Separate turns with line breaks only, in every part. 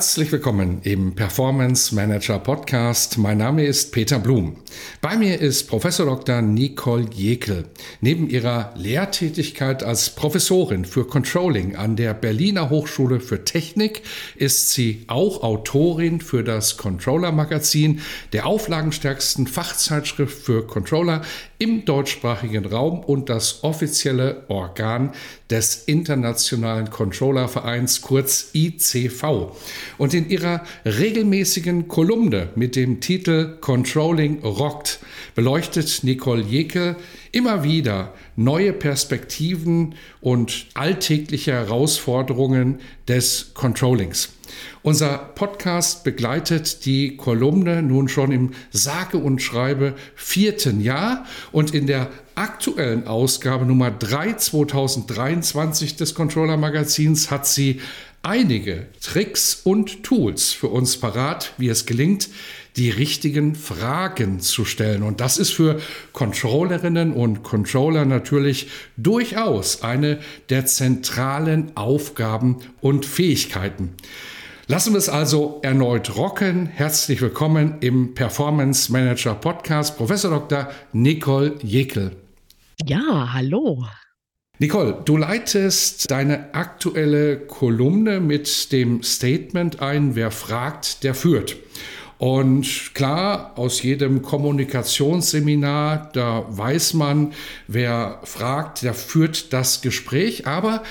Herzlich willkommen im Performance Manager Podcast. Mein Name ist Peter Blum. Bei mir ist Professor Dr. Nicole Jekel. Neben ihrer Lehrtätigkeit als Professorin für Controlling an der Berliner Hochschule für Technik ist sie auch Autorin für das Controller Magazin, der auflagenstärksten Fachzeitschrift für Controller im deutschsprachigen Raum und das offizielle Organ des Internationalen Controllervereins kurz ICV. Und in ihrer regelmäßigen Kolumne mit dem Titel Controlling Rockt beleuchtet Nicole Jekel immer wieder neue Perspektiven und alltägliche Herausforderungen des Controllings. Unser Podcast begleitet die Kolumne nun schon im sage und schreibe vierten Jahr und in der aktuellen Ausgabe Nummer 3 2023 des Controller Magazins hat sie einige Tricks und Tools für uns parat, wie es gelingt, die richtigen Fragen zu stellen. Und das ist für Controllerinnen und Controller natürlich durchaus eine der zentralen Aufgaben und Fähigkeiten. Lassen wir es also erneut rocken. Herzlich willkommen im Performance Manager Podcast, Professor Dr. Nicole Jekel.
Ja, hallo.
Nicole, du leitest deine aktuelle Kolumne mit dem Statement ein, wer fragt, der führt. Und klar, aus jedem Kommunikationsseminar, da weiß man, wer fragt, der führt das Gespräch. Aber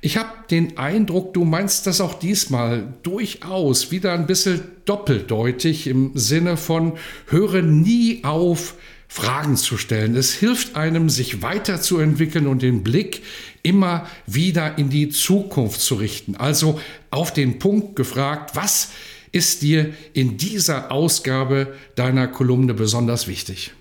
ich habe den Eindruck, du meinst das auch diesmal durchaus wieder ein bisschen doppeldeutig im Sinne von höre nie auf, Fragen zu stellen. Es hilft einem, sich weiterzuentwickeln und den Blick immer wieder in die Zukunft zu richten. Also auf den Punkt gefragt, was ist dir in dieser Ausgabe deiner Kolumne besonders wichtig?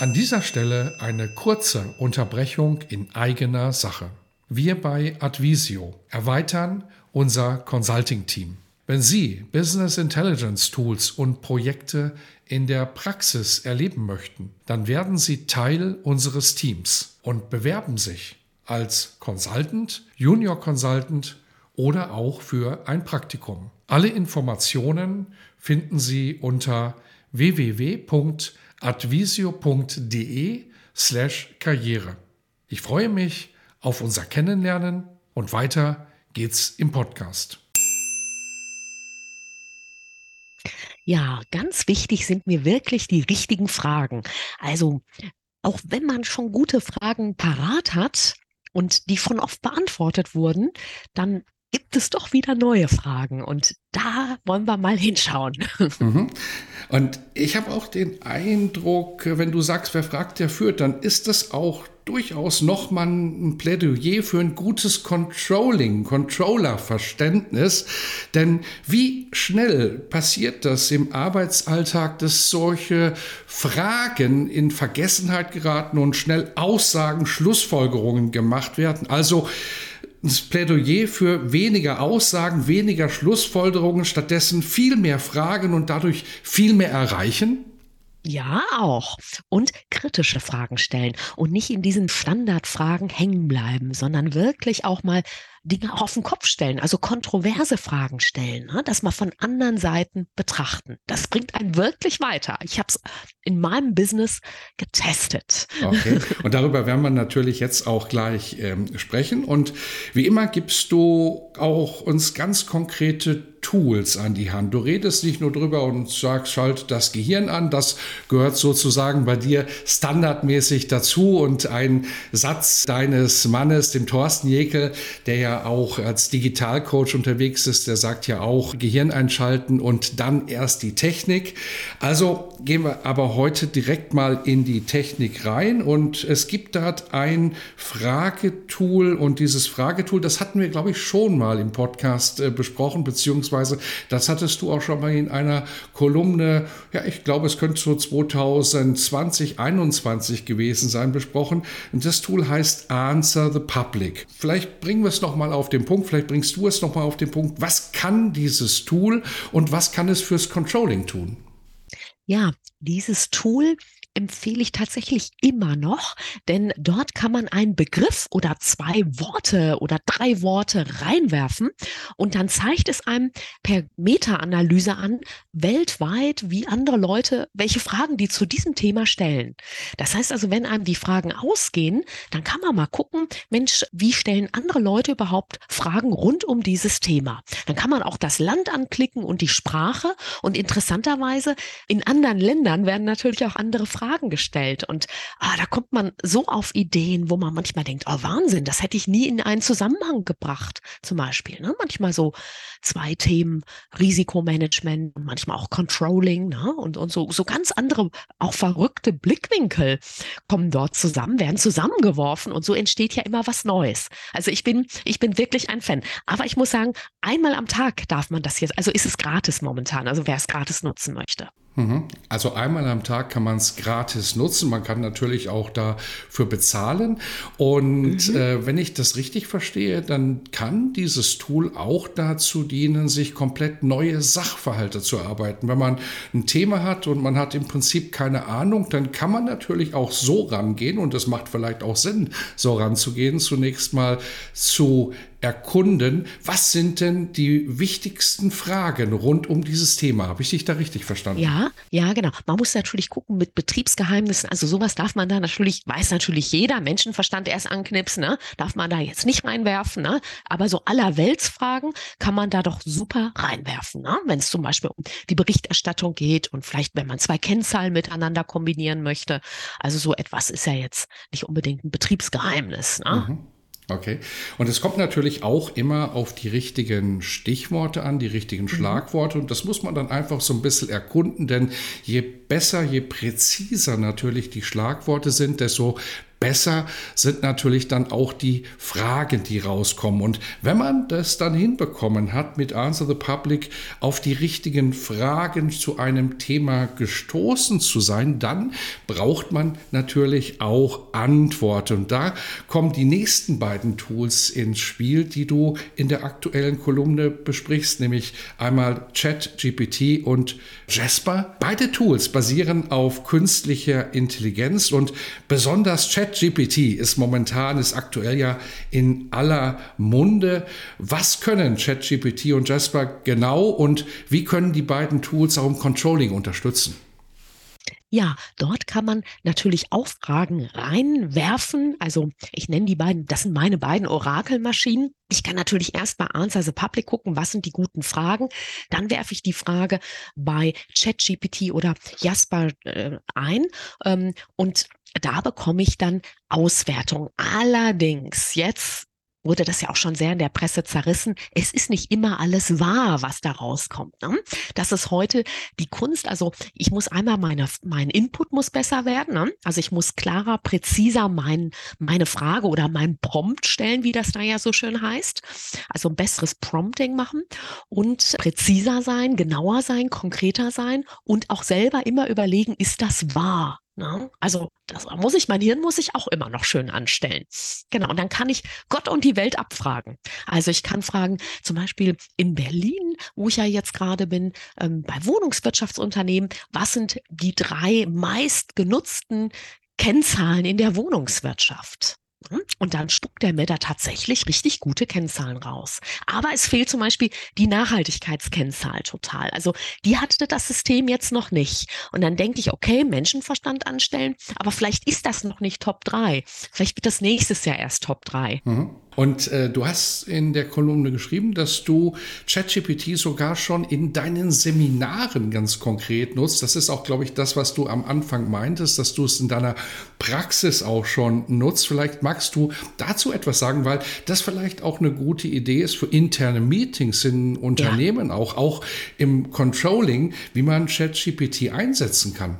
An dieser Stelle eine kurze Unterbrechung in eigener Sache. Wir bei Advisio erweitern unser Consulting-Team. Wenn Sie Business Intelligence Tools und Projekte in der Praxis erleben möchten, dann werden Sie Teil unseres Teams und bewerben sich als Consultant, Junior Consultant oder auch für ein Praktikum. Alle Informationen finden Sie unter www.advisio.de slash Karriere. Ich freue mich auf unser Kennenlernen und weiter geht's im Podcast.
Ja, ganz wichtig sind mir wirklich die richtigen Fragen. Also, auch wenn man schon gute Fragen parat hat und die von oft beantwortet wurden, dann gibt es doch wieder neue Fragen und da wollen wir mal hinschauen.
Mhm. Und ich habe auch den Eindruck, wenn du sagst, wer fragt, der führt, dann ist das auch durchaus nochmal ein Plädoyer für ein gutes Controlling, Controller-Verständnis. Denn wie schnell passiert das im Arbeitsalltag, dass solche Fragen in Vergessenheit geraten und schnell Aussagen, Schlussfolgerungen gemacht werden? Also das Plädoyer für weniger Aussagen, weniger Schlussfolgerungen, stattdessen viel mehr Fragen und dadurch viel mehr erreichen?
Ja, auch. Und kritische Fragen stellen und nicht in diesen Standardfragen hängen bleiben, sondern wirklich auch mal Dinge auf den Kopf stellen, also kontroverse Fragen stellen, ne? das mal von anderen Seiten betrachten. Das bringt einen wirklich weiter. Ich habe es in meinem Business getestet.
Okay. Und darüber werden wir natürlich jetzt auch gleich ähm, sprechen. Und wie immer gibst du auch uns ganz konkrete Tools an die Hand. Du redest nicht nur drüber und sagst, schalt das Gehirn an, das gehört sozusagen bei dir standardmäßig dazu und ein Satz deines Mannes, dem Thorsten Jekel, der ja auch als Digitalcoach unterwegs ist, der sagt ja auch Gehirn einschalten und dann erst die Technik. Also gehen wir aber heute direkt mal in die Technik rein und es gibt dort ein Fragetool und dieses Fragetool, das hatten wir glaube ich schon mal im Podcast äh, besprochen, beziehungsweise das hattest du auch schon mal in einer Kolumne, ja, ich glaube, es könnte so 2020, 2021 gewesen sein, besprochen. Und das Tool heißt Answer the Public. Vielleicht bringen wir es nochmal auf den Punkt, vielleicht bringst du es nochmal auf den Punkt. Was kann dieses Tool und was kann es fürs Controlling tun?
Ja, dieses Tool empfehle ich tatsächlich immer noch, denn dort kann man einen Begriff oder zwei Worte oder drei Worte reinwerfen und dann zeigt es einem per Meta-Analyse an, weltweit, wie andere Leute, welche Fragen die zu diesem Thema stellen. Das heißt also, wenn einem die Fragen ausgehen, dann kann man mal gucken, Mensch, wie stellen andere Leute überhaupt Fragen rund um dieses Thema? Dann kann man auch das Land anklicken und die Sprache und interessanterweise in anderen Ländern werden natürlich auch andere Fragen Fragen gestellt und ah, da kommt man so auf Ideen, wo man manchmal denkt, oh Wahnsinn, das hätte ich nie in einen Zusammenhang gebracht, zum Beispiel. Ne? Manchmal so zwei Themen, Risikomanagement, manchmal auch Controlling ne? und, und so, so ganz andere, auch verrückte Blickwinkel kommen dort zusammen, werden zusammengeworfen und so entsteht ja immer was Neues. Also ich bin, ich bin wirklich ein Fan. Aber ich muss sagen, einmal am Tag darf man das jetzt, also ist es gratis momentan, also wer es gratis nutzen möchte.
Mhm. Also einmal am Tag kann man es gratis nutzen. Man kann natürlich auch dafür bezahlen. Und mhm. äh, wenn ich das richtig verstehe, dann kann dieses Tool auch dazu dienen, sich komplett neue Sachverhalte zu erarbeiten. Wenn man ein Thema hat und man hat im Prinzip keine Ahnung, dann kann man natürlich auch so rangehen und es macht vielleicht auch Sinn, so ranzugehen. Zunächst mal zu erkunden, was sind denn die wichtigsten Fragen rund um dieses Thema? Habe ich dich da richtig verstanden?
Ja, ja, genau. Man muss natürlich gucken mit Betriebsgeheimnissen. Also sowas darf man da natürlich, weiß natürlich jeder, Menschenverstand erst anknipsen, ne? darf man da jetzt nicht reinwerfen. Ne? Aber so allerweltsfragen kann man da doch super reinwerfen. Ne? Wenn es zum Beispiel um die Berichterstattung geht und vielleicht, wenn man zwei Kennzahlen miteinander kombinieren möchte. Also so etwas ist ja jetzt nicht unbedingt ein Betriebsgeheimnis. Ne? Mhm.
Okay. Und es kommt natürlich auch immer auf die richtigen Stichworte an, die richtigen mhm. Schlagworte. Und das muss man dann einfach so ein bisschen erkunden, denn je besser, je präziser natürlich die Schlagworte sind, desto besser sind natürlich dann auch die Fragen, die rauskommen. Und wenn man das dann hinbekommen hat, mit Answer the Public auf die richtigen Fragen zu einem Thema gestoßen zu sein, dann braucht man natürlich auch Antworten. Und da kommen die nächsten beiden Tools ins Spiel, die du in der aktuellen Kolumne besprichst, nämlich einmal ChatGPT und Jasper. Beide Tools basieren auf künstlicher Intelligenz und besonders Chat ChatGPT ist momentan, ist aktuell ja in aller Munde. Was können ChatGPT und Jasper genau und wie können die beiden Tools auch im Controlling unterstützen?
Ja, dort kann man natürlich auch Fragen reinwerfen. Also ich nenne die beiden, das sind meine beiden Orakelmaschinen. Ich kann natürlich erst bei Answer the Public gucken, was sind die guten Fragen. Dann werfe ich die Frage bei ChatGPT oder Jasper äh, ein ähm, und da bekomme ich dann Auswertung. Allerdings, jetzt wurde das ja auch schon sehr in der Presse zerrissen. Es ist nicht immer alles wahr, was da rauskommt. Ne? Das ist heute die Kunst. Also ich muss einmal meine, mein Input muss besser werden. Ne? Also ich muss klarer, präziser mein, meine Frage oder mein Prompt stellen, wie das da ja so schön heißt. Also ein besseres Prompting machen und präziser sein, genauer sein, konkreter sein und auch selber immer überlegen, ist das wahr? Ne? also das muss ich, mein Hirn muss ich auch immer noch schön anstellen. Genau, und dann kann ich Gott und die Welt abfragen. Also ich kann fragen, zum Beispiel in Berlin, wo ich ja jetzt gerade bin, ähm, bei Wohnungswirtschaftsunternehmen, was sind die drei meist genutzten Kennzahlen in der Wohnungswirtschaft? Und dann spuckt der mir da tatsächlich richtig gute Kennzahlen raus. Aber es fehlt zum Beispiel die Nachhaltigkeitskennzahl total. Also die hatte das System jetzt noch nicht. Und dann denke ich, okay, Menschenverstand anstellen, aber vielleicht ist das noch nicht Top 3. Vielleicht wird das nächstes Jahr erst Top 3. Mhm.
Und äh, du hast in der Kolumne geschrieben, dass du ChatGPT sogar schon in deinen Seminaren ganz konkret nutzt. Das ist auch, glaube ich, das, was du am Anfang meintest, dass du es in deiner Praxis auch schon nutzt. Vielleicht magst du dazu etwas sagen, weil das vielleicht auch eine gute Idee ist für interne Meetings in Unternehmen, ja. auch, auch im Controlling, wie man ChatGPT einsetzen kann.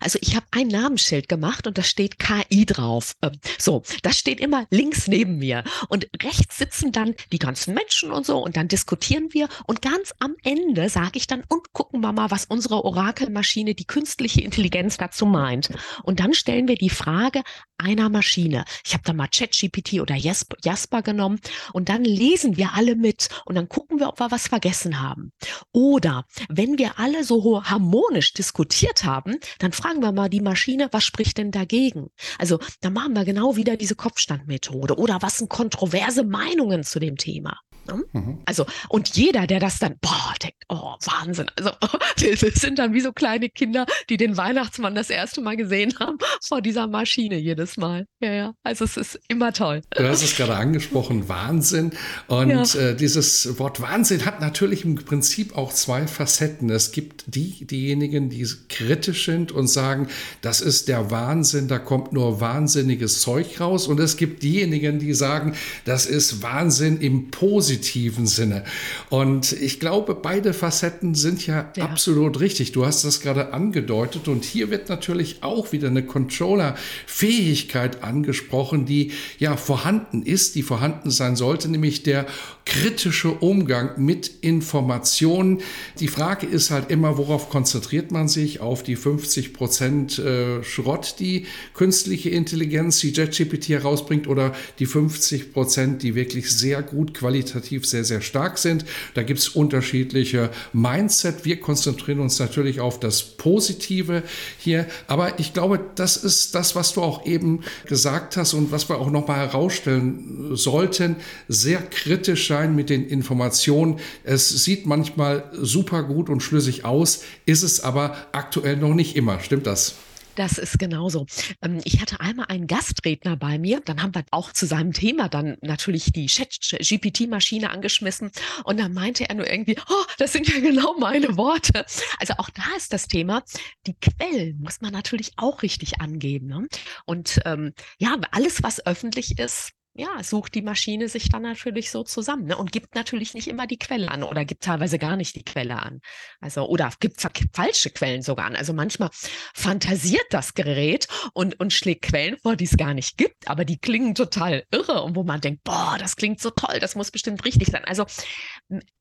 Also ich habe ein Namensschild gemacht und da steht KI drauf. Ähm, so, das steht immer links neben mir. Und rechts sitzen dann die ganzen Menschen und so und dann diskutieren wir. Und ganz am Ende sage ich dann, und gucken wir mal, was unsere Orakelmaschine, die künstliche Intelligenz dazu meint. Und dann stellen wir die Frage einer Maschine. Ich habe da mal ChatGPT oder Jasper genommen und dann lesen wir alle mit und dann gucken wir, ob wir was vergessen haben. Oder wenn wir alle so harmonisch diskutiert haben, dann fragen wir mal die Maschine, was spricht denn dagegen? Also da machen wir genau wieder diese Kopfstandmethode oder was sind kontroverse Meinungen zu dem Thema? Ne? Mhm. Also, und jeder, der das dann, boah, denkt, oh, Wahnsinn. Also, wir sind dann wie so kleine Kinder, die den Weihnachtsmann das erste Mal gesehen haben, vor dieser Maschine jedes Mal. Ja, ja. Also, es ist immer toll.
Du hast es gerade angesprochen, Wahnsinn. Und ja. äh, dieses Wort Wahnsinn hat natürlich im Prinzip auch zwei Facetten. Es gibt die, diejenigen, die kritisch sind und sagen, das ist der Wahnsinn, da kommt nur wahnsinniges Zeug raus. Und es gibt diejenigen, die sagen, das ist Wahnsinn im Positiven positiven Sinne. Und ich glaube, beide Facetten sind ja, ja. absolut richtig. Du hast das gerade angedeutet und hier wird natürlich auch wieder eine Controller-Fähigkeit angesprochen, die ja vorhanden ist, die vorhanden sein sollte, nämlich der kritische Umgang mit Informationen. Die Frage ist halt immer, worauf konzentriert man sich? Auf die 50 Prozent äh, Schrott, die künstliche Intelligenz, die JetGPT herausbringt, oder die 50 Prozent, die wirklich sehr gut qualitativ sehr, sehr stark sind. Da gibt es unterschiedliche Mindset. Wir konzentrieren uns natürlich auf das Positive hier. Aber ich glaube, das ist das, was du auch eben gesagt hast und was wir auch nochmal herausstellen sollten. Sehr kritischer sein mit den Informationen. Es sieht manchmal super gut und schlüssig aus, ist es aber aktuell noch nicht immer. Stimmt das?
Das ist genauso. Ähm, ich hatte einmal einen Gastredner bei mir, dann haben wir auch zu seinem Thema dann natürlich die Chat-GPT-Maschine angeschmissen und dann meinte er nur irgendwie, oh, das sind ja genau meine Worte. Also auch da ist das Thema, die Quellen muss man natürlich auch richtig angeben. Ne? Und ähm, ja, alles, was öffentlich ist, ja, sucht die Maschine sich dann natürlich so zusammen ne? und gibt natürlich nicht immer die Quelle an oder gibt teilweise gar nicht die Quelle an. Also, oder gibt falsche Quellen sogar an. Also manchmal fantasiert das Gerät und, und schlägt Quellen vor, die es gar nicht gibt, aber die klingen total irre und wo man denkt, boah, das klingt so toll, das muss bestimmt richtig sein. Also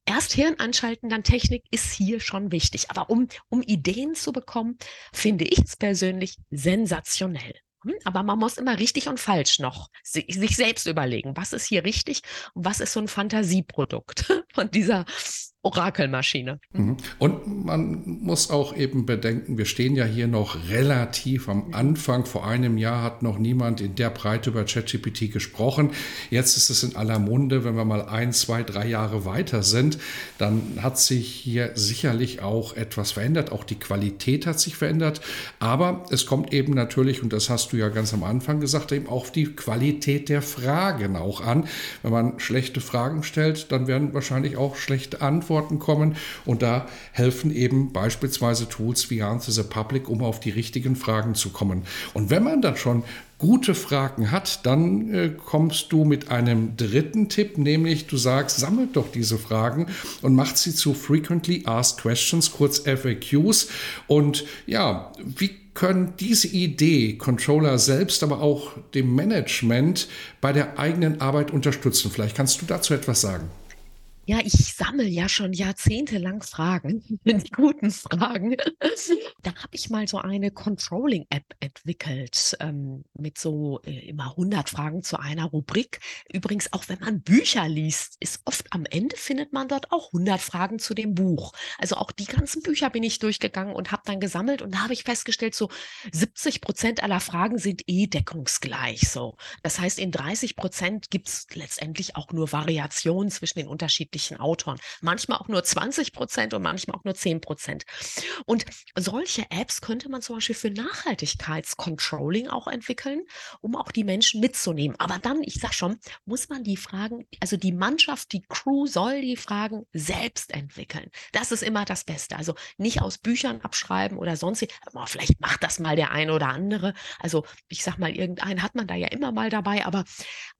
erst Hirn anschalten, dann Technik ist hier schon wichtig. Aber um, um Ideen zu bekommen, finde ich es persönlich sensationell. Aber man muss immer richtig und falsch noch sich selbst überlegen, was ist hier richtig und was ist so ein Fantasieprodukt von dieser Orakelmaschine.
Mhm. Und man muss auch eben bedenken, wir stehen ja hier noch relativ am Anfang. Vor einem Jahr hat noch niemand in der Breite über ChatGPT gesprochen. Jetzt ist es in aller Munde. Wenn wir mal ein, zwei, drei Jahre weiter sind, dann hat sich hier sicherlich auch etwas verändert. Auch die Qualität hat sich verändert. Aber es kommt eben natürlich, und das hast du ja ganz am Anfang gesagt, eben auf die Qualität der Fragen auch an. Wenn man schlechte Fragen stellt, dann werden wahrscheinlich auch schlechte Antworten Antworten kommen. Und da helfen eben beispielsweise Tools wie Answer the Public, um auf die richtigen Fragen zu kommen. Und wenn man dann schon gute Fragen hat, dann äh, kommst du mit einem dritten Tipp, nämlich du sagst, sammelt doch diese Fragen und macht sie zu Frequently Asked Questions, kurz FAQs. Und ja, wie können diese Idee Controller selbst, aber auch dem Management bei der eigenen Arbeit unterstützen? Vielleicht kannst du dazu etwas sagen.
Ja, ich sammle ja schon jahrzehntelang Fragen, die guten Fragen. Da habe ich mal so eine Controlling-App entwickelt ähm, mit so äh, immer 100 Fragen zu einer Rubrik. Übrigens, auch wenn man Bücher liest, ist oft am Ende findet man dort auch 100 Fragen zu dem Buch. Also auch die ganzen Bücher bin ich durchgegangen und habe dann gesammelt und da habe ich festgestellt, so 70 Prozent aller Fragen sind eh deckungsgleich. So, das heißt, in 30 Prozent gibt es letztendlich auch nur Variationen zwischen den unterschiedlichen unterschiedlichen Autoren. Manchmal auch nur 20 Prozent und manchmal auch nur 10 Prozent. Und solche Apps könnte man zum Beispiel für Nachhaltigkeitscontrolling auch entwickeln, um auch die Menschen mitzunehmen. Aber dann, ich sag schon, muss man die Fragen, also die Mannschaft, die Crew soll die Fragen selbst entwickeln. Das ist immer das Beste. Also nicht aus Büchern abschreiben oder sonst. Aber vielleicht macht das mal der eine oder andere. Also ich sag mal, irgendeinen hat man da ja immer mal dabei, aber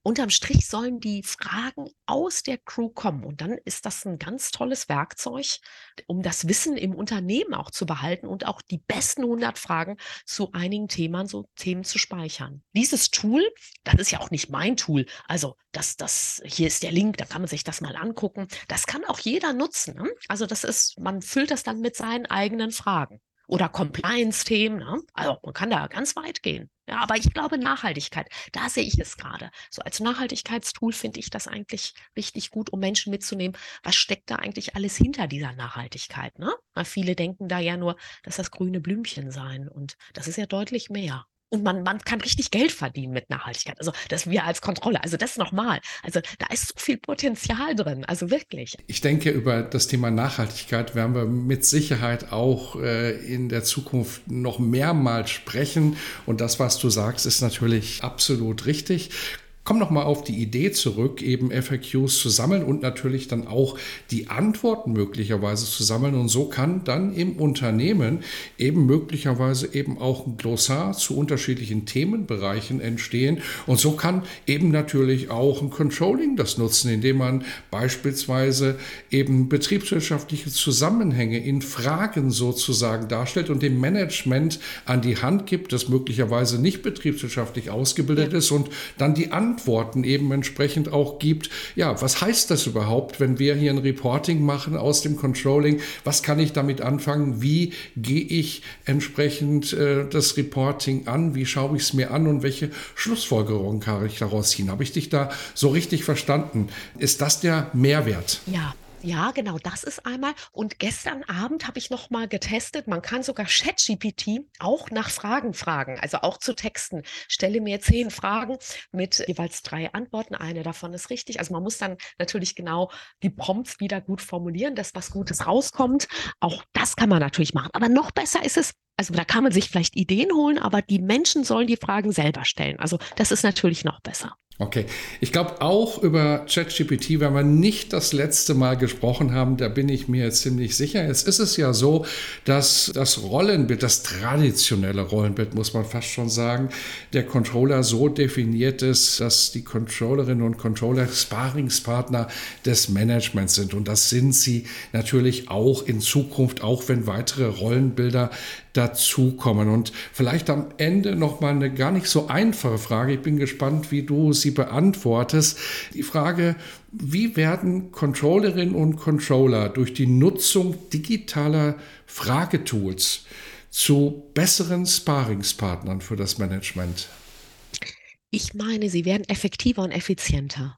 unterm Strich sollen die Fragen aus der Crew kommen. Und dann ist das ein ganz tolles Werkzeug, um das Wissen im Unternehmen auch zu behalten und auch die besten 100 Fragen zu einigen Themen, so Themen zu speichern. Dieses Tool, das ist ja auch nicht mein Tool. Also das, das, hier ist der Link, da kann man sich das mal angucken. Das kann auch jeder nutzen. Ne? Also das ist, man füllt das dann mit seinen eigenen Fragen oder Compliance-Themen. Ne? Also man kann da ganz weit gehen. Ja, aber ich glaube Nachhaltigkeit, da sehe ich es gerade. So als Nachhaltigkeitstool finde ich das eigentlich richtig gut, um Menschen mitzunehmen. Was steckt da eigentlich alles hinter dieser Nachhaltigkeit? Ne? Weil viele denken da ja nur, dass das grüne Blümchen sein und das ist ja deutlich mehr und man, man kann richtig Geld verdienen mit Nachhaltigkeit. Also das wir als Kontrolle, also das nochmal. Also da ist so viel Potenzial drin, also wirklich.
Ich denke, über das Thema Nachhaltigkeit werden wir mit Sicherheit auch äh, in der Zukunft noch mehrmals sprechen. Und das, was du sagst, ist natürlich absolut richtig. Komm noch mal auf die Idee zurück, eben FAQs zu sammeln und natürlich dann auch die Antworten möglicherweise zu sammeln. Und so kann dann im Unternehmen eben möglicherweise eben auch ein Glossar zu unterschiedlichen Themenbereichen entstehen. Und so kann eben natürlich auch ein Controlling das nutzen, indem man beispielsweise eben betriebswirtschaftliche Zusammenhänge in Fragen sozusagen darstellt und dem Management an die Hand gibt, das möglicherweise nicht betriebswirtschaftlich ausgebildet ist und dann die Antworten Antworten eben entsprechend auch gibt. Ja, was heißt das überhaupt, wenn wir hier ein Reporting machen aus dem Controlling? Was kann ich damit anfangen? Wie gehe ich entsprechend äh, das Reporting an? Wie schaue ich es mir an und welche Schlussfolgerungen kann ich daraus ziehen? Habe ich dich da so richtig verstanden? Ist das der Mehrwert?
Ja, ja, genau, das ist einmal. Und gestern Abend habe ich noch mal getestet. Man kann sogar ChatGPT auch nach Fragen fragen, also auch zu Texten. Stelle mir zehn Fragen mit jeweils drei Antworten. Eine davon ist richtig. Also man muss dann natürlich genau die Prompts wieder gut formulieren, dass was Gutes rauskommt. Auch das kann man natürlich machen. Aber noch besser ist es, also da kann man sich vielleicht Ideen holen, aber die Menschen sollen die Fragen selber stellen. Also das ist natürlich noch besser.
Okay, ich glaube auch über ChatGPT werden wir nicht das letzte Mal gesprochen haben, da bin ich mir ziemlich sicher. Jetzt ist es ja so, dass das Rollenbild, das traditionelle Rollenbild, muss man fast schon sagen, der Controller so definiert ist, dass die Controllerinnen und Controller Sparingspartner des Managements sind. Und das sind sie natürlich auch in Zukunft, auch wenn weitere Rollenbilder dazukommen. Und vielleicht am Ende noch mal eine gar nicht so einfache Frage. Ich bin gespannt, wie du sie beantwortest. Die Frage, wie werden Controllerinnen und Controller durch die Nutzung digitaler Fragetools zu besseren Sparingspartnern für das Management?
Ich meine, sie werden effektiver und effizienter.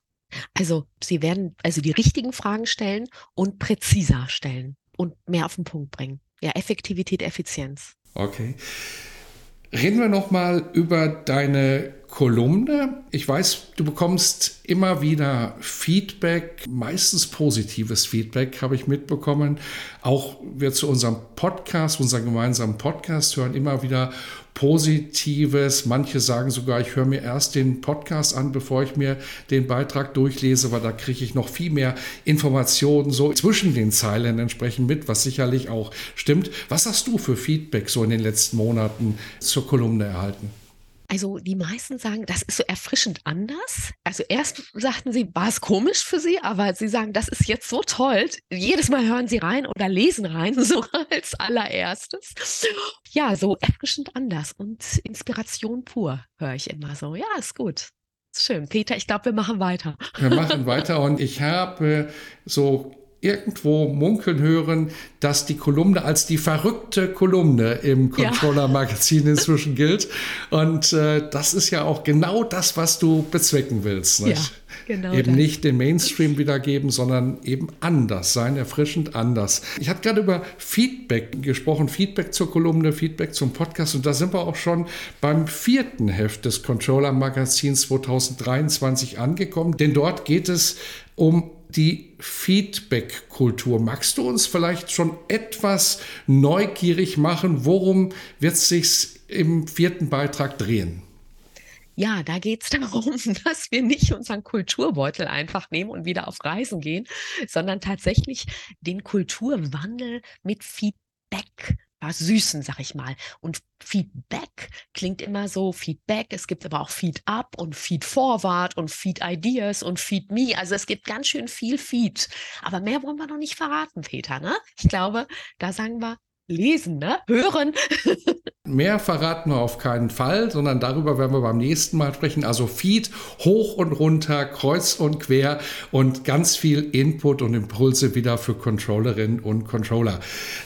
Also sie werden also die richtigen Fragen stellen und präziser stellen und mehr auf den Punkt bringen ja, Effektivität, Effizienz.
Okay. Reden wir noch mal über deine Kolumne. Ich weiß, du bekommst immer wieder Feedback, meistens positives Feedback, habe ich mitbekommen. Auch wir zu unserem Podcast, unserem gemeinsamen Podcast hören immer wieder Positives. Manche sagen sogar, ich höre mir erst den Podcast an, bevor ich mir den Beitrag durchlese, weil da kriege ich noch viel mehr Informationen so zwischen den Zeilen entsprechend mit, was sicherlich auch stimmt. Was hast du für Feedback so in den letzten Monaten zur Kolumne erhalten?
Also die meisten sagen, das ist so erfrischend anders. Also erst sagten sie, war es komisch für sie, aber sie sagen, das ist jetzt so toll. Jedes Mal hören sie rein oder lesen rein, so als allererstes. Ja, so erfrischend anders und Inspiration pur, höre ich immer so. Ja, ist gut. Ist schön. Peter, ich glaube, wir machen weiter.
Wir machen weiter und ich habe so irgendwo munkeln hören, dass die Kolumne als die verrückte Kolumne im Controller-Magazin inzwischen gilt. Und äh, das ist ja auch genau das, was du bezwecken willst. Nicht? Ja. Genau eben das. nicht den Mainstream wiedergeben, sondern eben anders sein, erfrischend anders. Ich hatte gerade über Feedback gesprochen, Feedback zur Kolumne, Feedback zum Podcast und da sind wir auch schon beim vierten Heft des Controller Magazins 2023 angekommen, denn dort geht es um die Feedback-Kultur. Magst du uns vielleicht schon etwas neugierig machen? Worum wird es sich im vierten Beitrag drehen?
Ja, da geht es darum, dass wir nicht unseren Kulturbeutel einfach nehmen und wieder auf Reisen gehen, sondern tatsächlich den Kulturwandel mit Feedback Süßen, sag ich mal. Und Feedback klingt immer so, Feedback, es gibt aber auch Feed Up und Feed Forward und Feed Ideas und Feed Me. Also es gibt ganz schön viel Feed. Aber mehr wollen wir noch nicht verraten, Peter, ne? Ich glaube, da sagen wir lesen, ne? Hören.
Mehr verraten wir auf keinen Fall, sondern darüber werden wir beim nächsten Mal sprechen. Also Feed hoch und runter, kreuz und quer und ganz viel Input und Impulse wieder für Controllerinnen und Controller.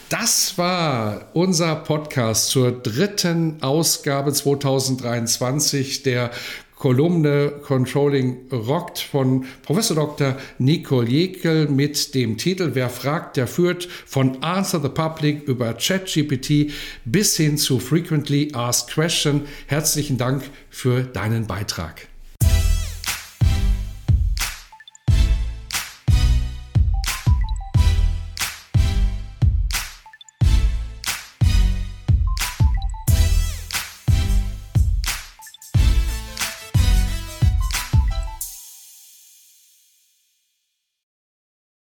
Das war unser Podcast zur dritten Ausgabe 2023 der Kolumne Controlling Rockt von Professor Dr. Nicole Jekel mit dem Titel Wer fragt, der führt von Answer the Public über ChatGPT bis hin zu Frequently Asked Question. Herzlichen Dank für deinen Beitrag.